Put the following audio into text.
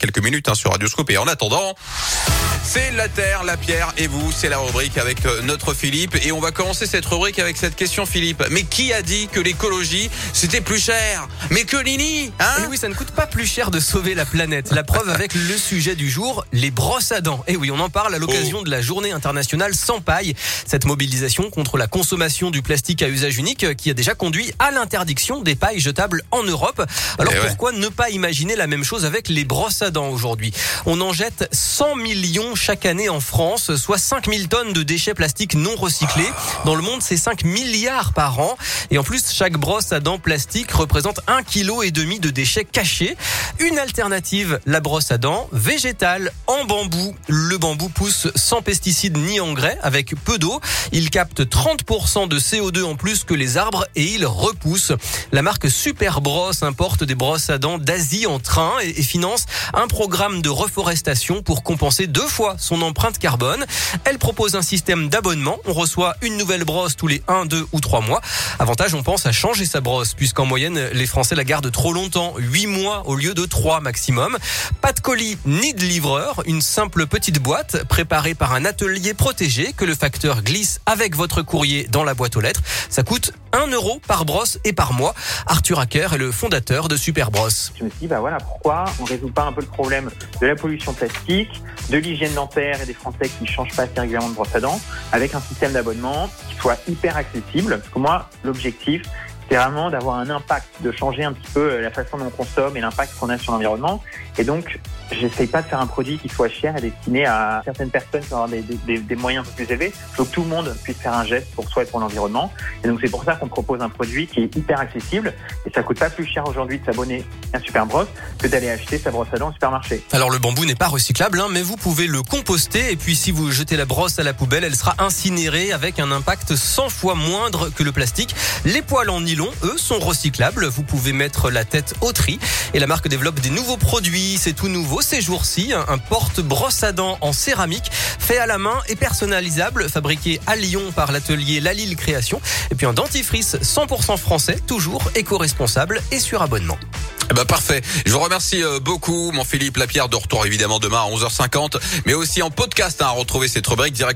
quelques minutes hein, sur Radioscope. Et en attendant, c'est la terre, la pierre et vous. C'est la rubrique avec euh, notre Philippe. Et on va commencer cette rubrique avec cette question, Philippe. Mais qui a dit que l'écologie c'était plus cher? Mais que Lini, hein? Et oui, ça ne coûte pas plus cher de sauver la planète. La preuve avec le sujet du jour, les brosses à dents. Et oui, on en parle à l'occasion Oh. de la journée internationale sans paille. Cette mobilisation contre la consommation du plastique à usage unique euh, qui a déjà conduit à l'interdiction des pailles jetables en Europe. Alors Eh ouais. pourquoi ne pas imaginer la même chose avec les brosses à dents? Aujourd'hui On en jette 100 millions chaque année en France, soit 5000 tonnes de déchets plastiques non recyclés. Dans le monde, c'est 5 milliards par an. Et en plus, chaque brosse à dents plastique représente un kilo et demi de déchets cachés. Une alternative, la brosse à dents végétale en bambou. Le bambou pousse sans pesticides ni engrais, avec peu d'eau. Il capte 30% de CO2 en plus que les arbres et il repousse. La marque Super Brosse importe des brosses à dents d'Asie en train et, finance un programme de reforestation pour compenser deux fois son empreinte carbone. Elle propose un système d'abonnement. On reçoit une nouvelle brosse tous les 1, 2 ou 3 mois. On pense à changer sa brosse puisqu'en moyenne, les Français la gardent trop longtemps, 8 mois au lieu de 3 maximum. Pas de colis ni de livreur, une simple petite boîte préparée par un atelier protégé que le facteur glisse avec votre courrier dans la boîte aux lettres. Ça coûte 1 euro par brosse et par mois. Arthur Hacker est le fondateur de Super Brosse. Je me suis dit, bah voilà, pourquoi on résout pas un peu le problème de la pollution plastique, de l'hygiène dentaire et des Français qui changent pas assez régulièrement de brosse à dents, avec un système d'abonnement qui soit hyper accessible. Parce que moi, l'objectif, effectifs c'est vraiment d'avoir un impact, de changer un petit peu euh, la façon dont on consomme et l'impact qu'on a sur l'environnement. Et donc, j'essaye pas de faire un produit qui soit cher et destiné à certaines personnes qui avoir des, des- moyens un peu plus élevés. Il faut que tout le monde puisse faire un geste pour soi et pour l'environnement. Et donc, c'est pour ça qu'on propose un produit qui est hyper accessible. Et ça coûte pas plus cher aujourd'hui de s'abonner à un Super Brosse que d'aller acheter sa brosse à dents au supermarché. Alors le bambou n'est pas recyclable, hein, mais vous pouvez le composter et puis si vous jetez la brosse à la poubelle, elle sera incinérée avec un impact 100 fois moindre que le plastique. Les poils en eux, sont recyclables. Vous pouvez mettre la tête au tri et la marque développe des nouveaux produits. C'est tout nouveau ces jours-ci, un, porte-brosse à dents en céramique fait à la main et personnalisable, fabriqué à Lyon par l'atelier Lalille Création. Et puis un dentifrice 100% français, toujours éco-responsable et sur abonnement. Eh ben parfait. Je vous remercie euh, beaucoup, mon Philippe Lapierre, de retour évidemment demain à 11h50, mais aussi en podcast hein, à retrouver cette rubrique directement.